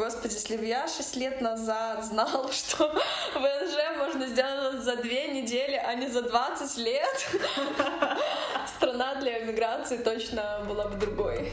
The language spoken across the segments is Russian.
господи, если бы я 6 лет назад знала, что ВНЖ можно сделать за 2 недели, а не за 20 лет, страна для эмиграции точно была бы другой.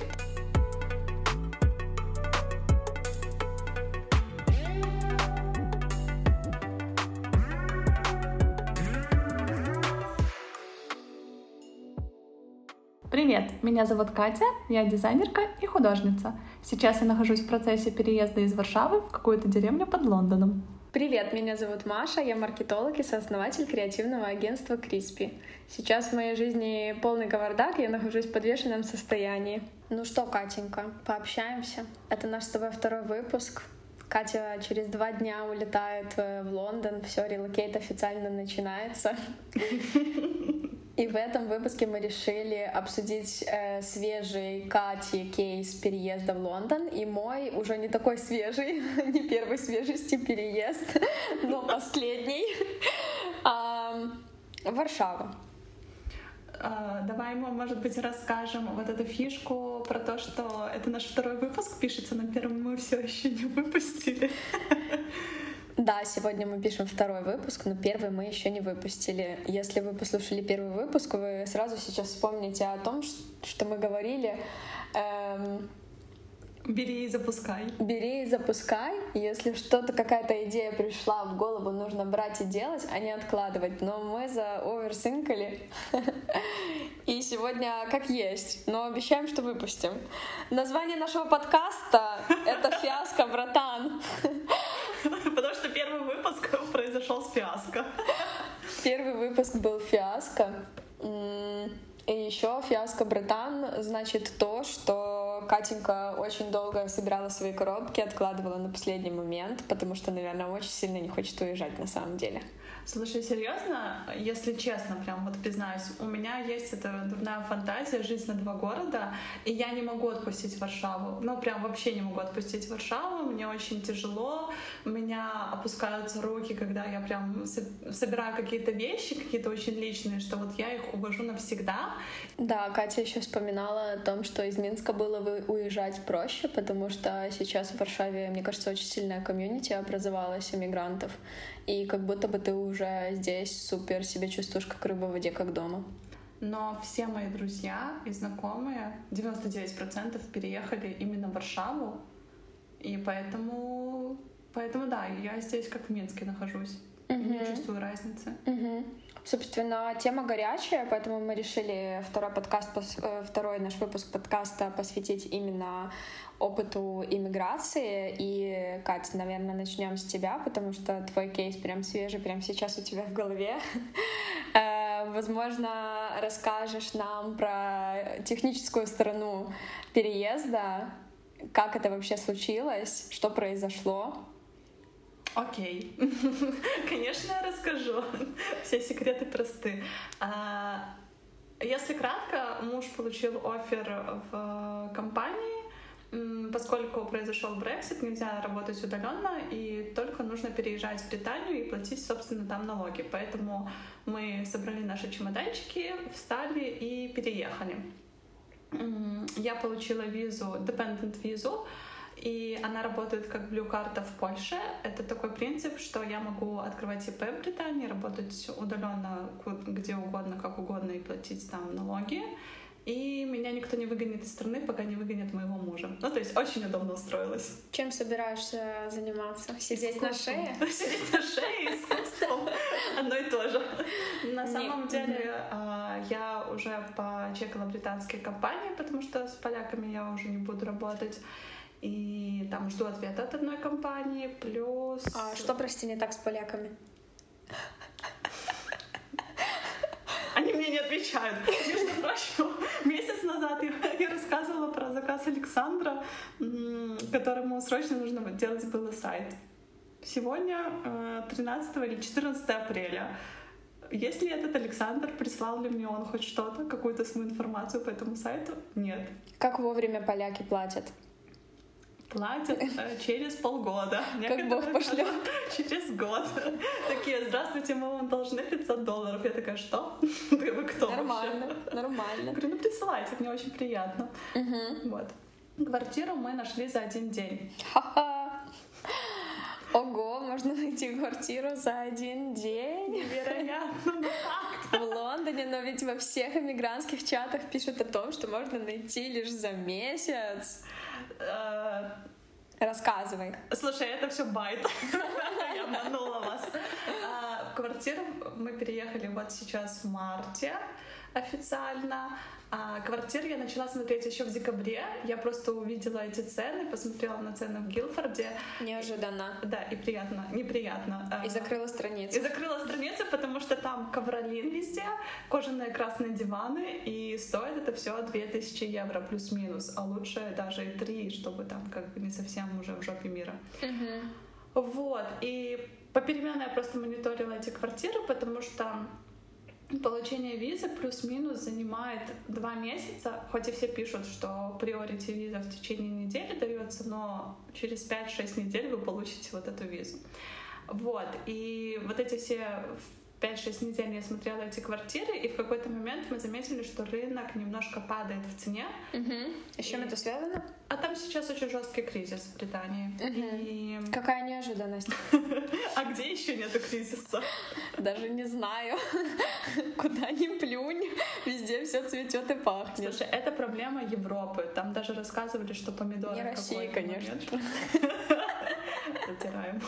Привет, меня зовут Катя, я дизайнерка и художница. Сейчас я нахожусь в процессе переезда из Варшавы в какую-то деревню под Лондоном. Привет, меня зовут Маша, я маркетолог и сооснователь креативного агентства Crispy. Сейчас в моей жизни полный кавардак, я нахожусь в подвешенном состоянии. Ну что, Катенька, пообщаемся? Это наш с тобой второй выпуск. Катя через два дня улетает э, в Лондон, все, relocate официально начинается. И в этом выпуске мы решили обсудить э, свежий Кати кейс переезда в Лондон и мой уже не такой свежий, не первой свежести переезд, но последний в Варшаву. Uh, давай мы, может быть, расскажем вот эту фишку про то, что это наш второй выпуск пишется, на первом мы все еще не выпустили. Да, сегодня мы пишем второй выпуск, но первый мы еще не выпустили. Если вы послушали первый выпуск, вы сразу сейчас вспомните о том, что мы говорили. Эм, Бери и запускай. Бери и запускай. Если что-то, какая-то идея пришла в голову, нужно брать и делать, а не откладывать. Но мы за оверсинкали. И сегодня как есть, но обещаем, что выпустим. Название нашего подкаста — это «Фиаско, братан». произошел с фиаско. Первый выпуск был фиаско. И еще фиаско, братан, значит то, что Катенька очень долго собирала свои коробки, откладывала на последний момент, потому что, наверное, очень сильно не хочет уезжать на самом деле. Слушай, серьезно, если честно, прям вот признаюсь, у меня есть эта дурная фантазия, жизнь на два города, и я не могу отпустить Варшаву. Ну, прям вообще не могу отпустить Варшаву, мне очень тяжело, у меня опускаются руки, когда я прям собираю какие-то вещи, какие-то очень личные, что вот я их увожу навсегда. Да, Катя еще вспоминала о том, что из Минска было уезжать проще, потому что сейчас в Варшаве, мне кажется, очень сильная комьюнити образовалась иммигрантов, и как будто бы ты уже здесь супер себя чувствуешь как рыба в воде, как дома. Но все мои друзья и знакомые, 99% переехали именно в Варшаву, и поэтому, поэтому да, я здесь как в Минске нахожусь. Угу. Не чувствую разницы. Угу. Собственно, тема горячая, поэтому мы решили второй подкаст, э, второй наш выпуск подкаста посвятить именно опыту иммиграции. И, Катя, наверное, начнем с тебя, потому что твой кейс прям свежий, прям сейчас у тебя в голове. Э, возможно, расскажешь нам про техническую сторону переезда, как это вообще случилось, что произошло. Окей. Конечно, я расскажу. Все секреты просты. А, если кратко, муж получил офер в компании, поскольку произошел Брексит, нельзя работать удаленно, и только нужно переезжать в Британию и платить, собственно, там налоги. Поэтому мы собрали наши чемоданчики, встали и переехали. Я получила визу, dependent визу, и она работает как блю-карта в Польше. Это такой принцип, что я могу открывать ИП в Британии, работать удаленно где угодно, как угодно и платить там налоги. И меня никто не выгонит из страны, пока не выгонят моего мужа. Ну, то есть очень удобно устроилась. Чем собираешься заниматься? Сидеть на шее? Сидеть на шее, искусством. Одно и то же. На самом деле, а, я уже почекала британские компании, потому что с поляками я уже не буду работать. И там жду ответа от одной компании, плюс... А что, прости, не так с поляками? Они мне не отвечают. Между прочим, месяц назад я, рассказывала про заказ Александра, которому срочно нужно делать было сайт. Сегодня 13 э, или 14 апреля. Есть ли этот Александр, прислал ли мне он хоть что-то, какую-то свою информацию по этому сайту? Нет. Как вовремя поляки платят? Платят э, через полгода. Как Бог пошлет. Через год. Такие, здравствуйте, мы вам должны 500 долларов. Я такая, что? Вы кто Нормально, нормально. Говорю, ну присылайте, мне очень приятно. Вот. Квартиру мы нашли за один день. Ха-ха! Найти квартиру за один день. Невероятно, В Лондоне, но ведь во всех иммигрантских чатах пишут о том, что можно найти лишь за месяц. Э, Рассказывай. Слушай, это все байт. Я обманула вас. В квартиру мы переехали вот сейчас в марте официально. А квартиру я начала смотреть еще в декабре. Я просто увидела эти цены, посмотрела на цены в Гилфорде. Неожиданно. Да, и приятно, неприятно. А, И закрыла страницу. И закрыла страницу, потому что там ковролин везде, кожаные красные диваны, и стоит это все 2000 евро плюс-минус, а лучше даже и 3, чтобы там как бы не совсем уже в жопе мира. Мгм. Вот, и попеременно я просто мониторила эти квартиры, потому что получение визы плюс-минус занимает два месяца, хоть и все пишут, что приорити виза в течение недели дается, но через 5-6 недель вы получите вот эту визу. Вот, и вот эти все 5-6 недель я смотрела эти квартиры, и в какой-то момент мы заметили, что рынок немножко падает в цене, Мгм. И с чем это связано? а там сейчас очень жесткий кризис в Британии. И... Какая неожиданность. А где еще нету кризиса? Даже не знаю. Куда ни плюнь, везде все цветет и пахнет. Слушай, это проблема Европы. Там даже рассказывали, что помидоры Не России, конечно. Затираем.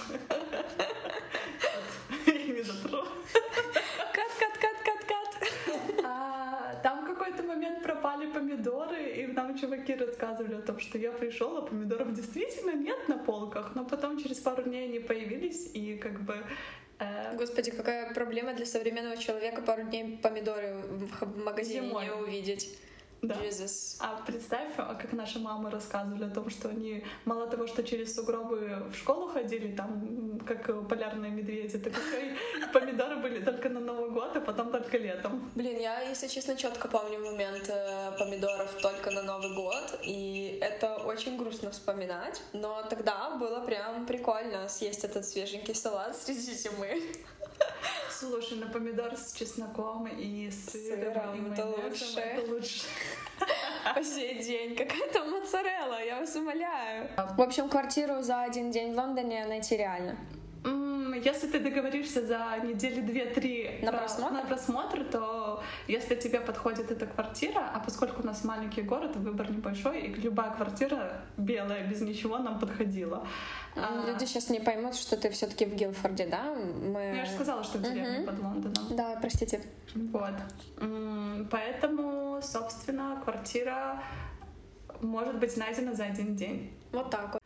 Рассказывали о том, что я пришел, а помидоров действительно нет на полках, но потом через пару дней они появились, и как бы э, Господи, какая проблема для современного человека пару дней помидоры в магазине Зимой. не увидеть. Да. Jesus. А представь, а как наши мамы рассказывали о том, что они мало того, что через сугробы в школу ходили, там, как полярные медведи, так и помидоры были только на Новый год, а потом только летом. Блин, я, если честно, четко помню момент э, помидоров только на Новый год, и это очень грустно вспоминать, но тогда было прям прикольно съесть этот свеженький салат среди зимы. Слушай, на помидор с чесноком и сыром, Сыром, и это лучше. это лучше. По сей день. Какая-то моцарелла, я вас умоляю. В общем, квартиру за один день в Лондоне найти реально. Если ты договоришься за недели две-три На про- просмотр? на просмотр, то если тебе подходит эта квартира, а поскольку у нас маленький город, выбор небольшой, и любая квартира белая, без ничего нам подходила. А, Люди сейчас не поймут, что ты все-таки в Гилфорде, да? Мы... ну, Я же сказала, что в деревне Мгм. под Лондоном. Да, простите. Вот. Поэтому, собственно, квартира может быть найдена за один день. Вот так вот.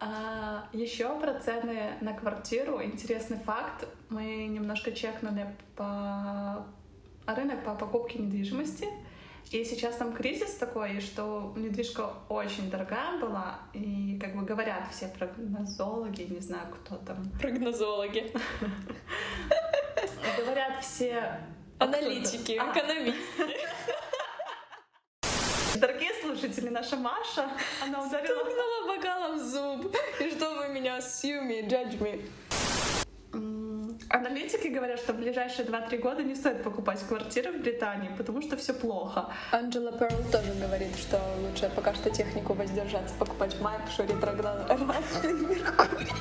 А, еще про цены на квартиру. Интересный факт. Мы немножко чекнули по рынок по покупке недвижимости. И сейчас там кризис такой, что недвижка очень дорогая была. И, как бы говорят все прогнозологи, не знаю, кто там. Прогнозологи. Говорят все... Аналитики, А, экономисты. Дорогие слушатели, наша Маша, она ударила... Стукнула бокалом в зуб. И что вы меня sue me, judge me? Аналитики говорят, что в ближайшие 2-3 года не стоит покупать квартиры в Британии, потому что все плохо. Анджела Перл тоже говорит, что лучше пока что технику воздержаться покупать в мае, потому что ретроградный Меркурий.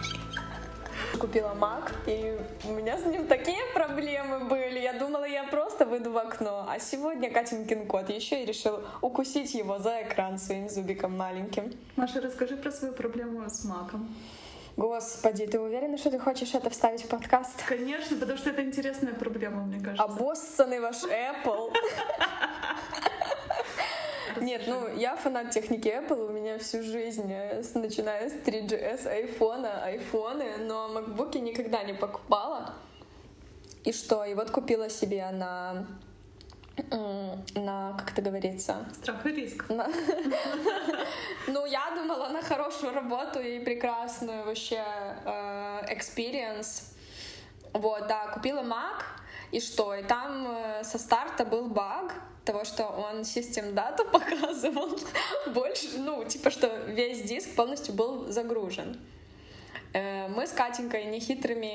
Купила Mac, и у меня с ним такие проблемы были. Я думала, я просто выйду в окно. А сегодня Катенькин кот еще и решил укусить его за экран своим зубиком маленьким. Маша, расскажи про свою проблему с маком. Господи, ты уверена, что ты хочешь это вставить в подкаст? Конечно, потому что это интересная проблема, мне кажется. Обоссанный ваш Apple. Нет, ну я фанат техники Apple, у меня всю жизнь, э, начиная с 3GS, айфона, айфоны, но макбуки никогда не покупала. И что? И вот купила себе на, на как это говорится, Страх и риск. на- Ну, я думала на хорошую работу и прекрасную вообще э, experience. Вот, да, купила Mac, и что? И там э, со старта был баг того, что он систем дату показывал больше, ну, типа, что весь диск полностью был загружен. Э, Мы с Катенькой нехитрыми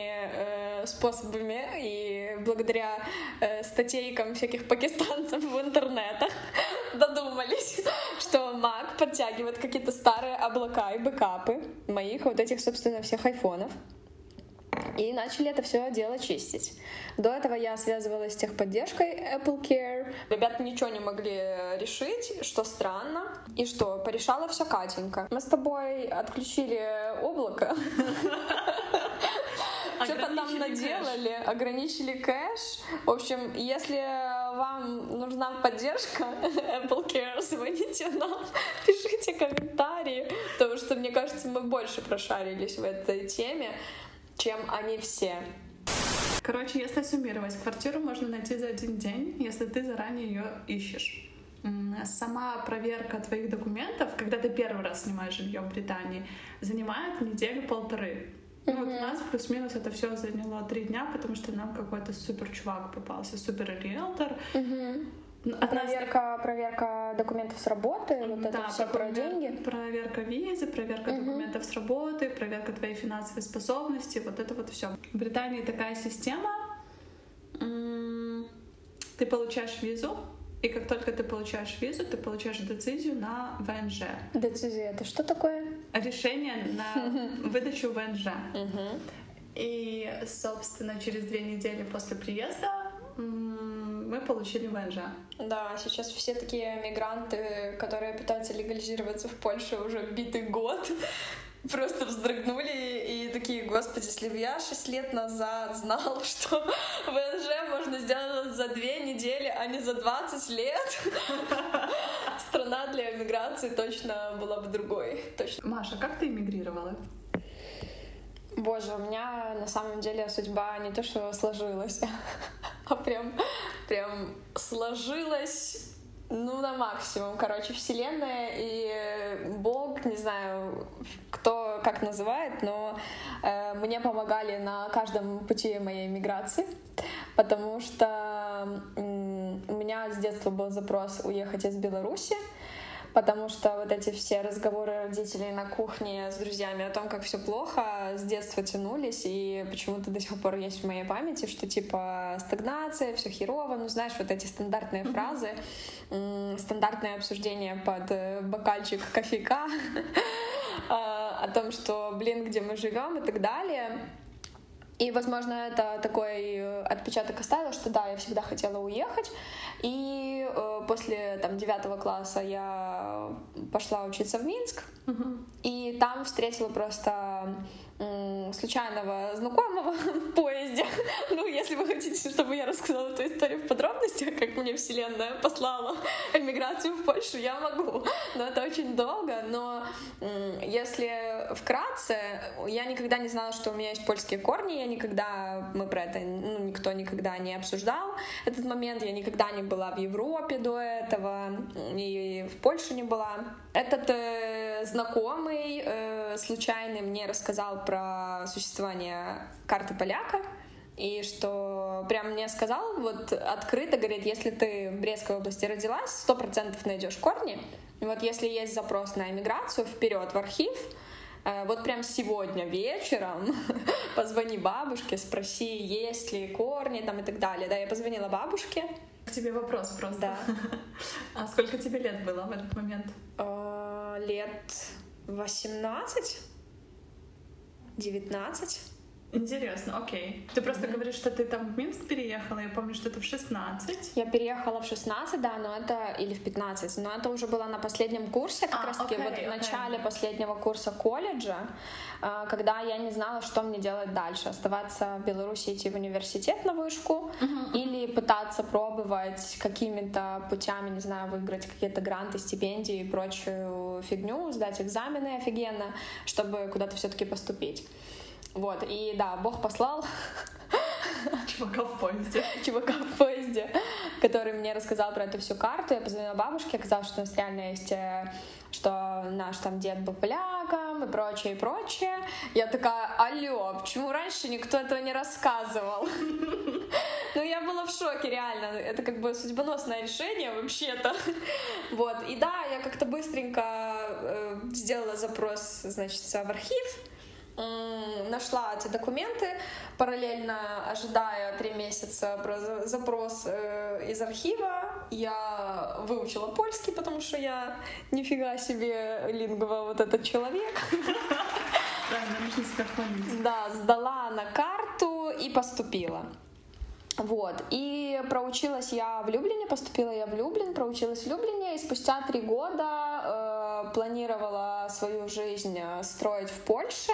способами и благодаря э, статейкам всяких пакистанцев в интернетах додумались, что Mac подтягивает какие-то старые облака и бэкапы моих вот этих, собственно, всех айфонов. и начали это все дело чистить. До этого я связывалась с техподдержкой Apple Care. Ребята ничего не могли решить, что странно. И что, порешала все Катенька. Мы с тобой отключили облако. Что-то там наделали, ограничили кэш. В общем, если вам нужна поддержка Apple Care, звоните нам, пишите комментарии, потому что, мне кажется, мы больше прошарились в этой теме чем они все. Короче, если суммировать, квартиру можно найти за один день, если ты заранее ее ищешь. Сама проверка твоих документов, когда ты первый раз снимаешь жилье в Британии, занимает неделю-полторы. Ну, вот у нас плюс-минус это все заняло три дня, потому что нам какой-то супер чувак попался, супер риэлтор. Mm-hmm. От проверка, нас... проверка документов с работы, вот да, это все про деньги. Проверка визы, проверка угу. документов с работы, проверка твоей финансовой способности, вот это вот все. В Британии такая система. Ты получаешь визу, и как только ты получаешь визу, ты получаешь децизию на ВНЖ. Децизия это что такое? Решение на выдачу ВНЖ. И, собственно, через две недели после приезда мы получили ВНЖ. Да, сейчас все такие мигранты, которые пытаются легализироваться в Польше уже битый год, просто вздрогнули и такие, господи, если бы я 6 лет назад знала, что ВНЖ можно сделать за две недели, а не за 20 лет, страна для эмиграции точно была бы другой. Точно. Маша, как ты эмигрировала? Боже, у меня на самом деле судьба не то что сложилась, а прям, прям сложилась ну, на максимум, короче, Вселенная и Бог, не знаю, кто как называет, но э, мне помогали на каждом пути моей миграции, потому что э, у меня с детства был запрос уехать из Беларуси, потому что вот эти все разговоры родителей на кухне с друзьями о том, как все плохо, с детства тянулись, и почему-то до сих пор есть в моей памяти, что типа стагнация, все херово, ну знаешь, вот эти стандартные mm-hmm. фразы, стандартное обсуждение под э, бокальчик кофейка а, о том, что, блин, где мы живем и так далее. И, возможно, это такой э, отпечаток оставил, что да, я всегда хотела уехать. И э, после там девятого класса я пошла учиться в Минск. Uh-huh. И там встретила просто случайного знакомого в поезде. Ну, если вы хотите, чтобы я рассказала эту историю в подробностях, как мне вселенная послала эмиграцию в Польшу, я могу. Но это очень долго. Но если вкратце, я никогда не знала, что у меня есть польские корни. Я никогда, мы про это, ну, никто никогда не обсуждал этот момент. Я никогда не была в Европе до этого, и в Польше не была. Этот э, знакомый э, случайный мне рассказал про существование карты поляка, и что прям мне сказал, вот открыто, говорит, если ты в Брестской области родилась, сто процентов найдешь корни. И вот если есть запрос на эмиграцию, вперед в архив, э, вот прям сегодня вечером позвони бабушке, спроси, есть ли корни там и так далее. Да, я позвонила бабушке. К тебе вопрос просто. Да. А сколько тебе лет было в этот момент? Э, лет 18? 19. Интересно, окей. Ты просто mm-hmm. говоришь, что ты там в Минск переехала, я помню, что это в 16. Я переехала в 16, да, но это, или в 15, но это уже было на последнем курсе, как а, раз таки okay, вот okay. в начале последнего курса колледжа, а, когда я не знала, что мне делать дальше, оставаться в Беларуси, идти в университет на вышку, mm-hmm. или пытаться пробовать какими-то путями, не знаю, выиграть какие-то гранты, стипендии и прочую фигню, сдать экзамены офигенно, чтобы куда-то все-таки поступить. Вот, и да, Бог послал Чувака в поезде. Чувака в поезде, который мне рассказал про эту всю карту. Я позвонила бабушке, оказалось, что у нас реально есть э, что наш там дед был поляком и прочее, и прочее. Я такая, алло, почему раньше никто этого не рассказывал? Ну, я была в шоке, реально. Это как бы судьбоносное решение вообще-то. Вот. И да, я как-то быстренько э, сделала запрос, значит, в архив нашла эти документы, параллельно ожидая три месяца запрос э, из архива. Я выучила польский, потому что я нифига себе лингва вот этот человек. правильно, нужно себя. Да, сдала на карту и поступила. Вот. И проучилась я в Люблине, поступила я в Люблин, проучилась в Люблине, и спустя три года э, планировала свою жизнь э, строить в Польше.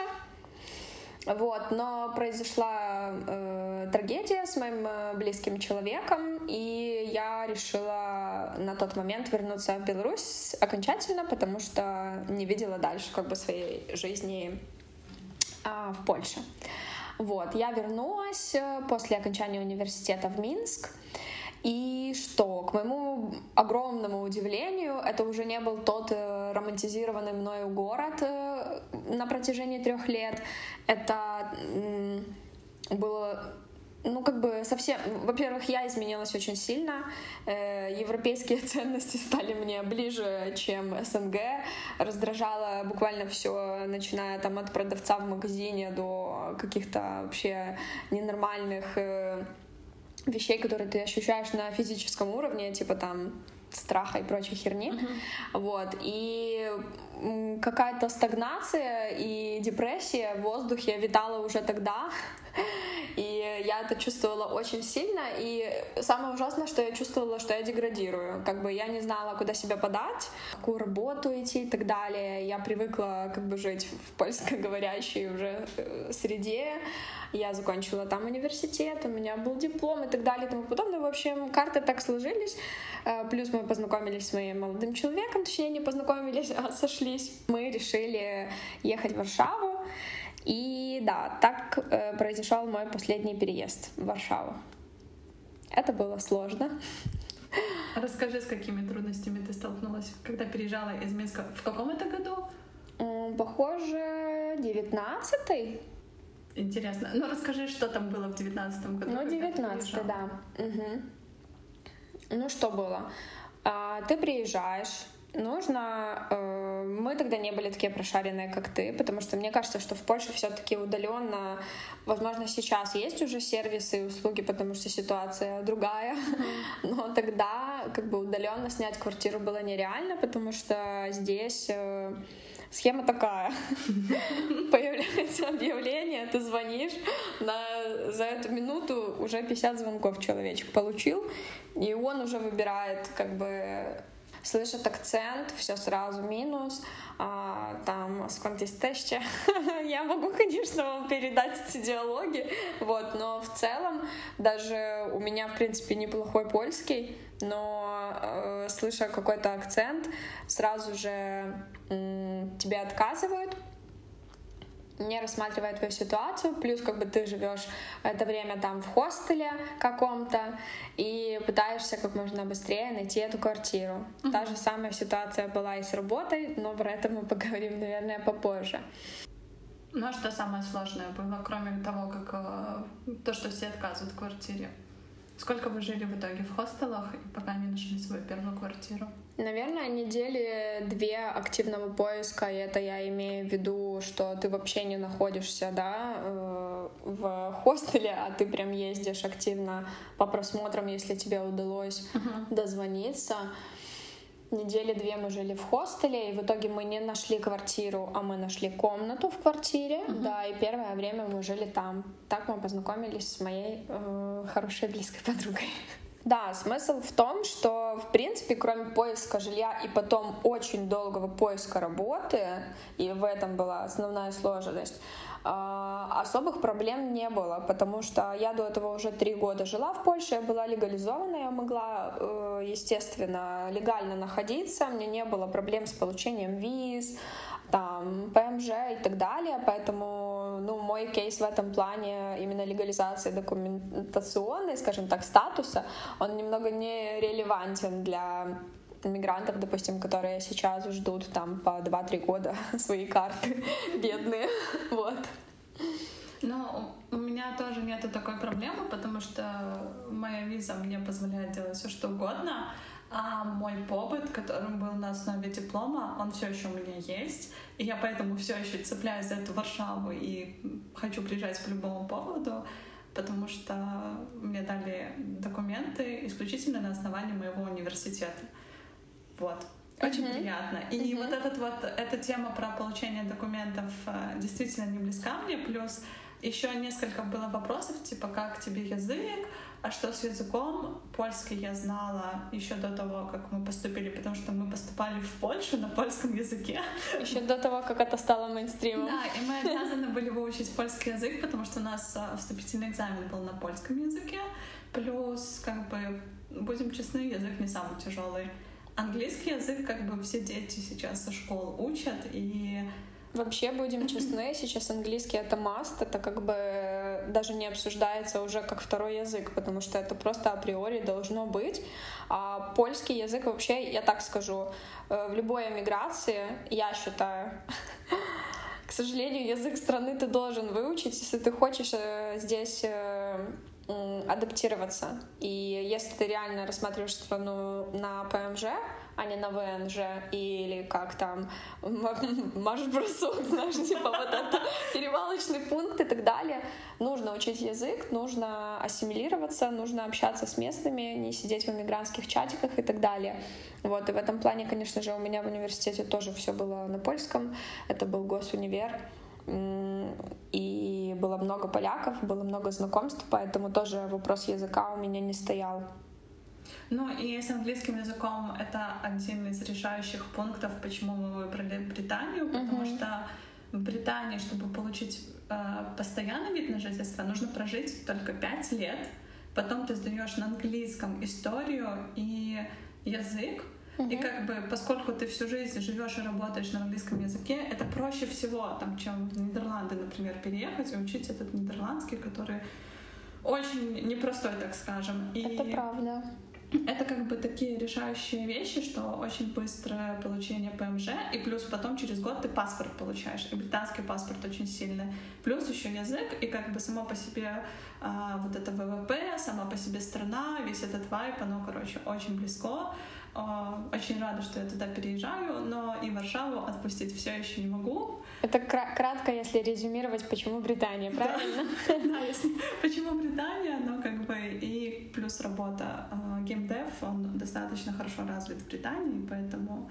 Вот, но произошла э, трагедия с моим э, близким человеком, и я решила на тот момент вернуться в Беларусь окончательно, потому что не видела дальше как бы своей жизни э, в Польше. Вот, я вернулась э, после окончания университета в Минск. И что, к моему огромному удивлению, это уже не был тот э, романтизированный мною город э, на протяжении трех лет. Это было ну, как бы совсем... Во-первых, я изменилась очень сильно. Европейские ценности стали мне ближе, чем СНГ. Раздражало буквально все, начиная там от продавца в магазине до каких-то вообще ненормальных вещей, которые ты ощущаешь на физическом уровне, типа там страха и прочей херни. Uh-huh. Вот. И какая-то стагнация и депрессия в воздухе витала уже тогда. И я это чувствовала очень сильно. И самое ужасное, что я чувствовала, что я деградирую. Как бы я не знала, куда себя подать, какую работу идти и так далее. Я привыкла как бы жить в польскоговорящей уже э, среде. Я закончила там университет, у меня был диплом и так далее и тому подобное. В общем, карты так сложились. Э, плюс мы познакомились с моим молодым человеком, точнее не познакомились, а сошлись. Мы решили ехать в Варшаву. И да, так э, произошел мой последний переезд в Варшаву. Это было сложно. Расскажи, с какими трудностями ты столкнулась, когда переезжала из Минска. В каком это году? Похоже, девятнадцатый. Интересно. Ну, расскажи, что там было в девятнадцатом году. Ну, девятнадцатый, да. Угу. Ну, что было? А, ты приезжаешь, нужно... Мы тогда не были такие прошаренные, как ты, потому что мне кажется, что в Польше все-таки удаленно, возможно, сейчас есть уже сервисы и услуги, потому что ситуация другая, но тогда как бы удаленно снять квартиру было нереально, потому что здесь э, Схема такая. Появляется объявление, ты звонишь, на, за эту минуту уже 50 звонков человечек получил, и он уже выбирает как бы слышит акцент, все сразу минус, а, там сколько есть Я могу, конечно, вам передать эти диалоги, вот, но в целом даже у меня, в принципе, неплохой польский, но э, слыша какой-то акцент, сразу же э, тебе отказывают, не рассматривая твою ситуацию, плюс как бы ты живешь это время там в хостеле каком-то и пытаешься как можно быстрее найти эту квартиру. Mm-hmm. Та же самая ситуация была и с работой, но про это мы поговорим, наверное, попозже. Ну а что самое сложное было, кроме того, как э, то, что все отказывают в квартире? Сколько вы жили в итоге в хостелах, пока не нашли свою первую квартиру? Наверное, недели две активного поиска, и это я имею в виду, что ты вообще не находишься, да, э, в хостеле, а ты прям ездишь активно по просмотрам, если тебе удалось uh-huh. дозвониться. Недели две мы жили в хостеле, и в итоге мы не нашли квартиру, а мы нашли комнату в квартире, uh-huh. да, и первое время мы жили там. Так мы познакомились с моей э, хорошей близкой подругой. Да, смысл в том, что, в принципе, кроме поиска жилья и потом очень долгого поиска работы, и в этом была основная сложность, особых проблем не было, потому что я до этого уже три года жила в Польше, я была легализована, я могла, э, естественно, легально находиться, мне не было проблем с получением виз, там, ПМЖ и так далее, поэтому, ну, мой кейс в этом плане именно легализации документационной, скажем так, статуса, он немного не релевантен для мигрантов, допустим, которые сейчас ждут там по 2-3 года свои карты, бедные, вот. Ну, у меня тоже нету такой проблемы, потому что моя виза мне позволяет делать все, что угодно. А мой побыт, которым был на основе диплома, он все еще у меня есть. И я поэтому все еще цепляюсь за эту Варшаву и хочу приезжать по любому поводу, потому что мне дали документы исключительно на основании моего университета. Вот. Очень mm-hmm. приятно. И mm-hmm. вот этот вот эта тема про получение документов э, действительно не близка мне. Плюс еще несколько было вопросов, типа как тебе язык, а что с языком? Польский я знала еще до того, как мы поступили, потому что мы поступали в Польшу на польском языке. Еще до того, как это стало мейнстримом. Да, и мы обязаны были выучить польский язык, потому что у нас а, вступительный экзамен был на польском языке. Плюс, как бы, будем честны, язык не самый тяжелый. Английский язык, как бы, все дети сейчас со школ учат, и Вообще, будем честны, сейчас английский это must, это как бы даже не обсуждается уже как второй язык, потому что это просто априори должно быть. А польский язык вообще, я так скажу, э, в любой эмиграции, я считаю, к сожалению, язык страны ты должен выучить, если ты хочешь э, здесь э, адаптироваться. И если ты реально рассматриваешь страну на ПМЖ, а не на ВНЖ или как там марш-бросок, знаешь, типа вот это перевалочный пункт и так далее. Нужно учить язык, нужно ассимилироваться, нужно общаться с местными, не сидеть в иммигрантских чатиках и так далее. Вот, и в этом плане, конечно же, у меня в университете тоже все было на польском. Это был госунивер. И было много поляков, было много знакомств, поэтому тоже вопрос языка у меня не стоял. Ну и с английским языком это один из решающих пунктов, почему мы выбрали Британию, потому uh-huh. что в Британии, чтобы получить э, постоянный вид на жительство, нужно прожить только пять лет. Потом ты сдаешь на английском историю и язык. И как бы, поскольку ты всю жизнь живешь и работаешь на английском языке, это проще всего, там, чем в Нидерланды, например, переехать и учить этот нидерландский, который очень непростой, так скажем. И... Это правда. Это как бы такие решающие вещи, что очень быстрое получение ПМЖ, и плюс потом через год ты паспорт получаешь, и британский паспорт очень сильный. Плюс еще язык, и как бы само по себе а, вот это ВВП, сама по себе страна, весь этот вайп, оно, короче, очень близко. А, очень рада, что я туда переезжаю, но и Варшаву отпустить все еще не могу. Это кратко, если резюмировать, почему Британия, правильно? Да, почему Британия, но как бы и плюс работа. Геймдев, он достаточно хорошо развит в Британии, поэтому,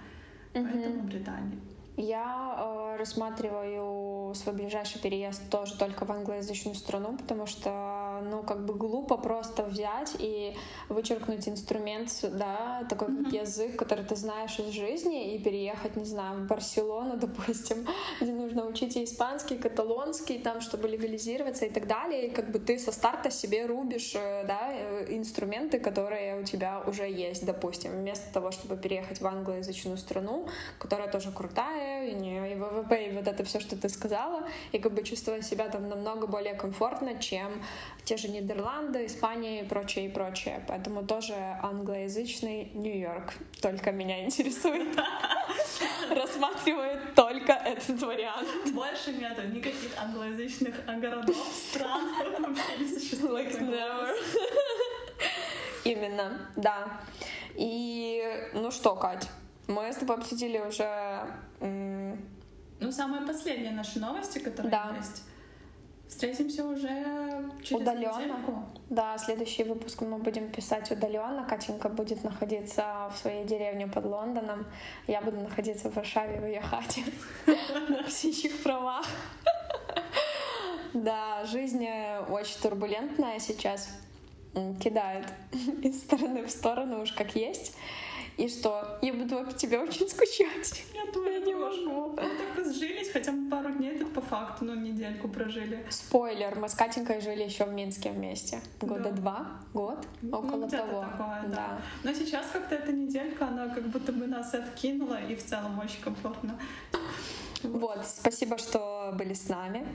поэтому Британия. Я э, рассматриваю свой ближайший переезд тоже только в англоязычную страну, потому что, ну, как бы глупо просто взять и вычеркнуть инструмент, да, такой mm-hmm. как язык, который ты знаешь из жизни, и переехать, не знаю, в Барселону, допустим, где нужно учить и испанский, и каталонский, там, чтобы легализироваться и так далее, и как бы ты со старта себе рубишь, э, да, э, инструменты, которые у тебя уже есть, допустим, вместо того, чтобы переехать в англоязычную страну, которая тоже крутая, и, не, и ВВП, и вот это все, что ты сказала, и как бы чувствовать себя там намного более комфортно, чем те же Нидерланды, Испания и прочее, и прочее. Поэтому тоже англоязычный Нью-Йорк только меня интересует. Рассматривает только этот вариант. Больше нету никаких англоязычных городов, стран вообще не существует. Именно, да. И ну что, Кать, мы с тобой обсудили уже... Ну, самые последние наши новости, которые да. есть. Встретимся уже через удаленно. недельку. Да, следующий выпуск мы будем писать удаленно. Катенька будет находиться в своей деревне под Лондоном. Я буду находиться в Варшаве в ее хате на птичьих правах. Да, жизнь очень турбулентная сейчас. Кидает из стороны в сторону уж как есть. И что? Я буду по тебе очень скучать. Я тоже не могу. Мы так сжились, хотя мы пару дней тут по факту, ну, недельку прожили. Спойлер, мы с Катенькой жили еще в Минске вместе. Года да. два, год, ну, около ну, того. Такое, да. да. Но сейчас как-то эта неделька, она как будто бы нас откинула, и в целом очень комфортно. Вот, спасибо, что были с нами.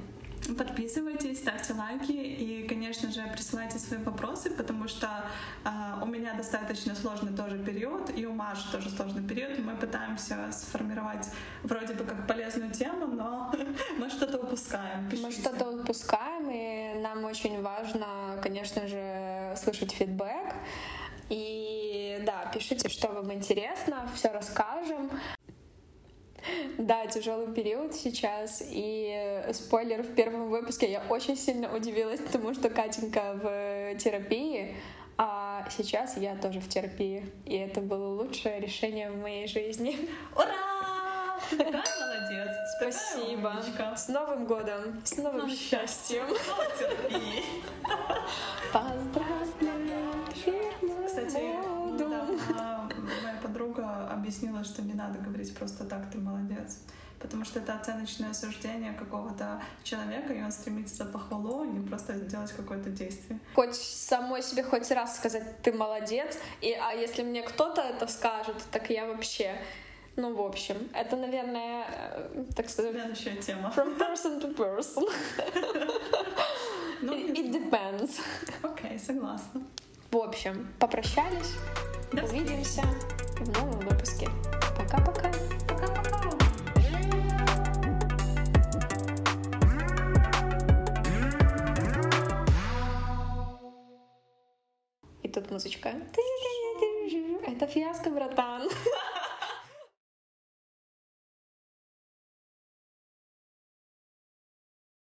Подписывайтесь, ставьте лайки и, конечно же, присылайте свои вопросы, потому что э, у меня достаточно сложный тоже период, и у Маши тоже сложный период. Мы пытаемся сформировать вроде бы как полезную тему, но мы что-то упускаем. Пишите. Мы что-то упускаем, и нам очень важно, конечно же, слышать фидбэк. И да, пишите, что вам интересно, все расскажем. Да, тяжелый период сейчас. И спойлер, в первом выпуске я очень сильно удивилась, потому что Катенька в терапии, а сейчас я тоже в терапии. И это было лучшее решение в моей жизни. Ура! Ты такая молодец. Спасибо. Такая С Новым годом. С новым Новым счастьем. Поздравляю Кстати, недавно объяснила, что не надо говорить просто так, ты молодец. Потому что это оценочное суждение какого-то человека, и он стремится за похвалу, а не просто делать какое-то действие. Хоть самой себе хоть раз сказать «ты молодец», и, а если мне кто-то это скажет, так я вообще... Ну, в общем, это, наверное, э, так сказать, Следующая тема. from person to person. Ну, It depends. Окей, согласна. В общем, попрощались. До Увидимся в новом выпуске. Пока-пока. И тут музычка. Это фиаско, братан.